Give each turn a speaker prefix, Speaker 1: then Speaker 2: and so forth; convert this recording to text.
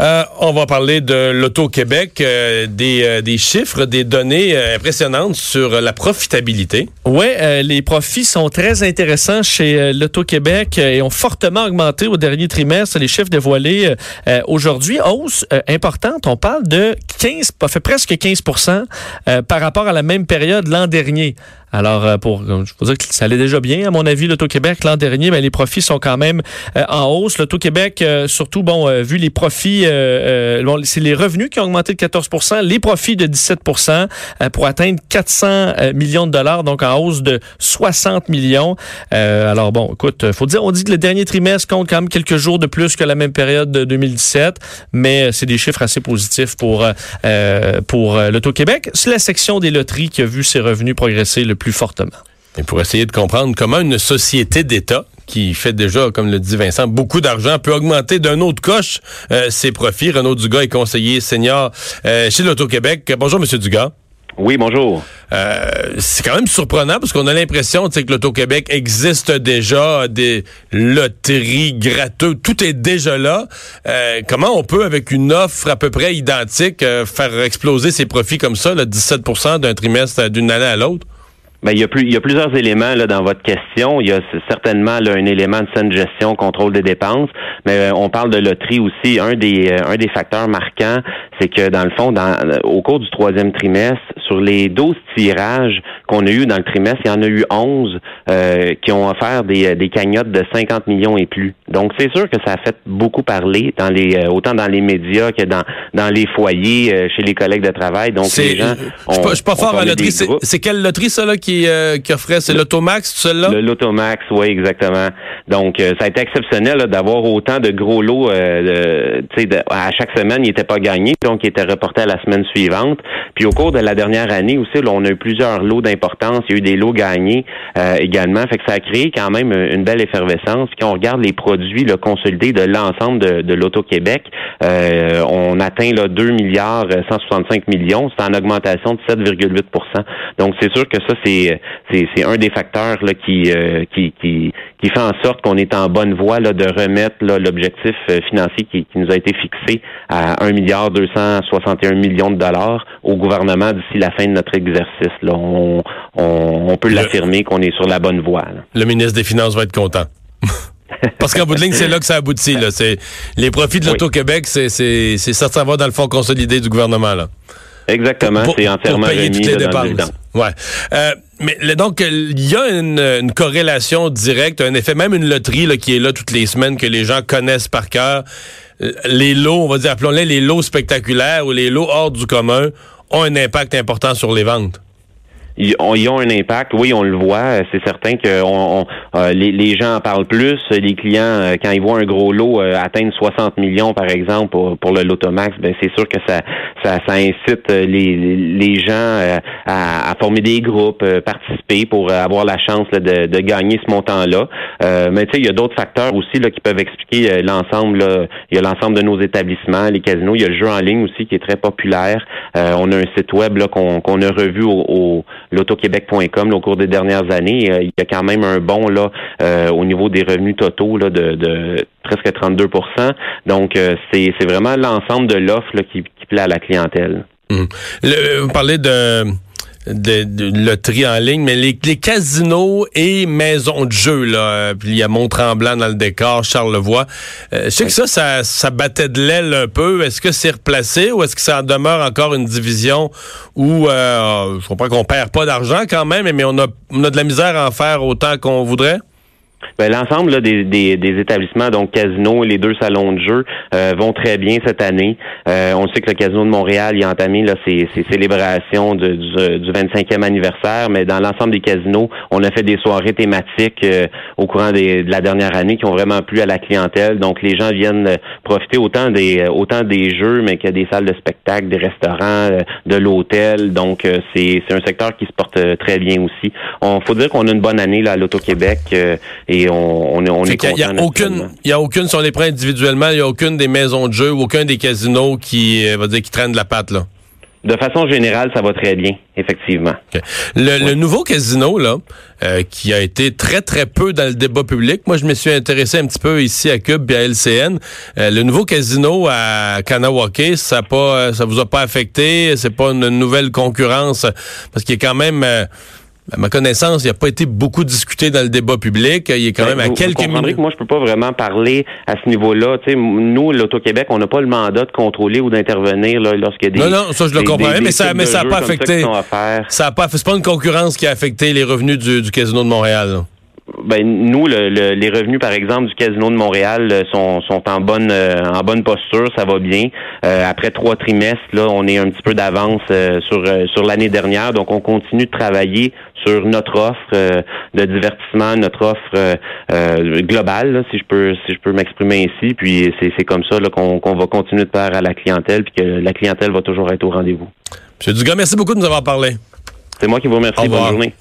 Speaker 1: Euh, on va parler de l'Auto-Québec, euh, des, euh, des, chiffres, des données impressionnantes sur la profitabilité.
Speaker 2: Oui, les profits sont très intéressants chez l'Auto-Québec et ont fortement augmenté au dernier trimestre. Les chiffres dévoilés aujourd'hui, hausse importante. On parle de 15, fait presque 15% par rapport à la même période l'an dernier. Alors, euh, pour, je vous dire que ça allait déjà bien, à mon avis, l'Auto-Québec l'an dernier, mais les profits sont quand même euh, en hausse. L'Auto-Québec, euh, surtout, bon, vu les profits, bon, c'est les revenus qui ont augmenté de 14% les profits de 17% pour atteindre 400 millions de dollars, donc en hausse de 60 millions. alors, bon, écoute, faut dire, on dit que le dernier trimestre compte quand même quelques jours de plus que la même période de 2017, mais c'est des chiffres assez positifs pour, pour l'Auto-Québec. C'est la section des loteries qui a vu ses revenus progresser le plus fortement.
Speaker 1: Et pour essayer de comprendre comment une société d'État qui fait déjà, comme le dit Vincent, beaucoup d'argent, peut augmenter d'un autre coche euh, ses profits. Renaud Dugas est conseiller senior euh, chez l'Auto-Québec. Bonjour, Monsieur Dugas.
Speaker 3: Oui, bonjour.
Speaker 1: Euh, c'est quand même surprenant parce qu'on a l'impression que l'Auto-Québec existe déjà, des loteries gratteuses, tout est déjà là. comment on peut, avec une offre à peu près identique, faire exploser ses profits comme ça, là, 17% d'un trimestre d'une année à l'autre?
Speaker 3: Ben, il, y a plusieurs éléments là, dans votre question. Il y a certainement un élément de saine gestion, contrôle des dépenses, mais euh, on parle de loterie aussi. Un des, euh, un des facteurs marquants, c'est que dans le fond, dans, au cours du troisième trimestre, sur les 12 tirages qu'on a eu dans le trimestre, il y en a eu 11 euh, qui ont offert des, des cagnottes de 50 millions et plus. Donc, c'est sûr que ça a fait beaucoup parler dans les autant dans les médias que dans, dans les foyers, chez les collègues de travail. Donc, les gens.
Speaker 1: Je suis pas, fort à la loterie. C'est quelle loterie, ça, là, qui, euh, qui offrait, c'est l'Automax, celle-là?
Speaker 3: Le L'Automax, oui, exactement. Donc, euh, ça a été exceptionnel d'avoir autant de gros lots. Euh, de, à chaque semaine, il n'était pas gagné, il était reporté à la semaine suivante. Puis au cours de la dernière année aussi, là, on a eu plusieurs lots d'importance. Il y a eu des lots gagnés euh, également. Fait que ça a créé quand même une belle effervescence. Puis quand on regarde les produits là, consolidés de l'ensemble de, l'Auto-Québec, on atteint là, 2 milliards 165 millions. C'est en augmentation de 7,8 Donc, c'est sûr que ça, c'est c'est un des facteurs là, qui, euh, qui, qui, qui fait en sorte qu'on est en bonne voie là, de remettre l'objectif euh, financier qui, qui, nous a été fixé à 1 milliard 261 millions de dollars au gouvernement d'ici la fin de notre exercice. Là. On, on, peut l'affirmer qu'on est sur la bonne voie.
Speaker 1: Le ministre des Finances va être content. Parce qu'en bout de ligne, c'est là que ça aboutit. Là. Les profits de l'Auto-Québec, c'est ça, ça va dans le fonds consolidé du gouvernement. Là.
Speaker 3: Exactement, c'est entièrement pour payer toutes les dépenses.
Speaker 1: Ouais. Euh, mais donc, il y a une, corrélation directe, un effet, même une loterie là, qui est là toutes les semaines, que les gens connaissent par cœur. Euh, les lots, on va dire, appelons-les les lots spectaculaires ou les lots hors du commun ont un impact important sur les ventes
Speaker 3: ils ont, un impact. Oui, on le voit. C'est certain que on, euh, les, les, gens en parlent plus. Les clients, euh, quand ils voient un gros lot euh, atteindre 60 millions, par exemple, pour, pour le Lotomax, ben c'est sûr que ça, ça, ça incite les, les gens à, à, former des groupes, participer pour avoir la chance de, de, gagner ce montant-là. mais tu sais, il y a d'autres facteurs aussi là, qui peuvent expliquer l'ensemble. Il y a l'ensemble de nos établissements, les casinos. Il y a le jeu en ligne aussi qui est très populaire. on a un site web qu'on qu'on a revu au, au l'autoquebec.com au cours des dernières années. Euh, il y a quand même un bon là euh, au niveau des revenus totaux là, de, presque 32% Donc, euh, c'est vraiment l'ensemble de l'offre qui, qui plaît à la clientèle.
Speaker 1: Hum. vous parlez de de, de, loterie en ligne, mais les, casinos et maisons de jeu, là, puis il y a Mont-Tremblant dans le décor, Charlevoix. Euh, je sais que ça, ça, ça battait de l'aile un peu. Est-ce que c'est replacé ou est-ce que ça demeure encore une division où euh, je comprends qu'on perd pas d'argent quand même, mais on a, on a de la misère à en faire autant qu'on voudrait?
Speaker 3: Ben, l'ensemble des, des, des, établissements, donc Casino et les deux salons de jeu, euh, vont très bien cette année. Euh, on sait que le Casino de Montréal il a entamé là, ses, ses célébrations du, du, 25e anniversaire, mais dans l'ensemble des casinos, on a fait des soirées thématiques euh, au courant des, de la dernière année qui ont vraiment plu à la clientèle. Donc les gens viennent profiter autant des autant des jeux, mais qu'il y a des salles de spectacle, des restaurants, de l'hôtel. Donc c'est un secteur qui se porte très bien aussi. On faut dire qu'on a une bonne année là, à l'Auto-Québec et on, on, est
Speaker 1: Il n'y a, aucune, il y a aucune, si on les prend individuellement, il n'y a aucune des maisons de jeu ou aucun des casinos qui, euh, va dire, qui traîne de la patte, là.
Speaker 3: de façon générale, ça va très bien, effectivement.
Speaker 1: Le, nouveau casino, là, euh, qui a été très, très peu dans le débat public. Moi, je me suis intéressé un petit peu ici à Cube et à LCN. Euh, le nouveau casino à Kanawake, ça pas, ça vous a pas affecté? C'est pas une nouvelle concurrence? Parce qu'il est quand même... Euh, à ma connaissance, il n'a pas été beaucoup discuté dans le débat public. Il est quand même à quelques minutes.
Speaker 3: Que moi, je peux pas vraiment parler à ce niveau-là. Tu sais, nous, l'Auto-Québec, on n'a pas le mandat de contrôler ou d'intervenir lorsqu'il y a des.
Speaker 1: Non, non, ça, je le comprends, mais ça mais ça n'a pas affecté. Ça n'a pas, c'est pas une concurrence qui a affecté les revenus du, du Casino de Montréal
Speaker 3: ben nous, le, les revenus, par exemple, du Casino de Montréal euh, sont, sont en bonne euh, en bonne posture, ça va bien. Euh, après trois trimestres, là, on est un petit peu d'avance sur sur l'année dernière, donc on continue de travailler sur notre offre de divertissement, notre offre globale, si je peux si je peux m'exprimer ainsi. Puis c'est comme ça qu'on qu'on va continuer de faire à la clientèle, puis que la clientèle va toujours être au rendez-vous.
Speaker 1: Monsieur Dugas, merci beaucoup de nous avoir parlé.
Speaker 3: C'est moi qui vous remercie. Bonne journée.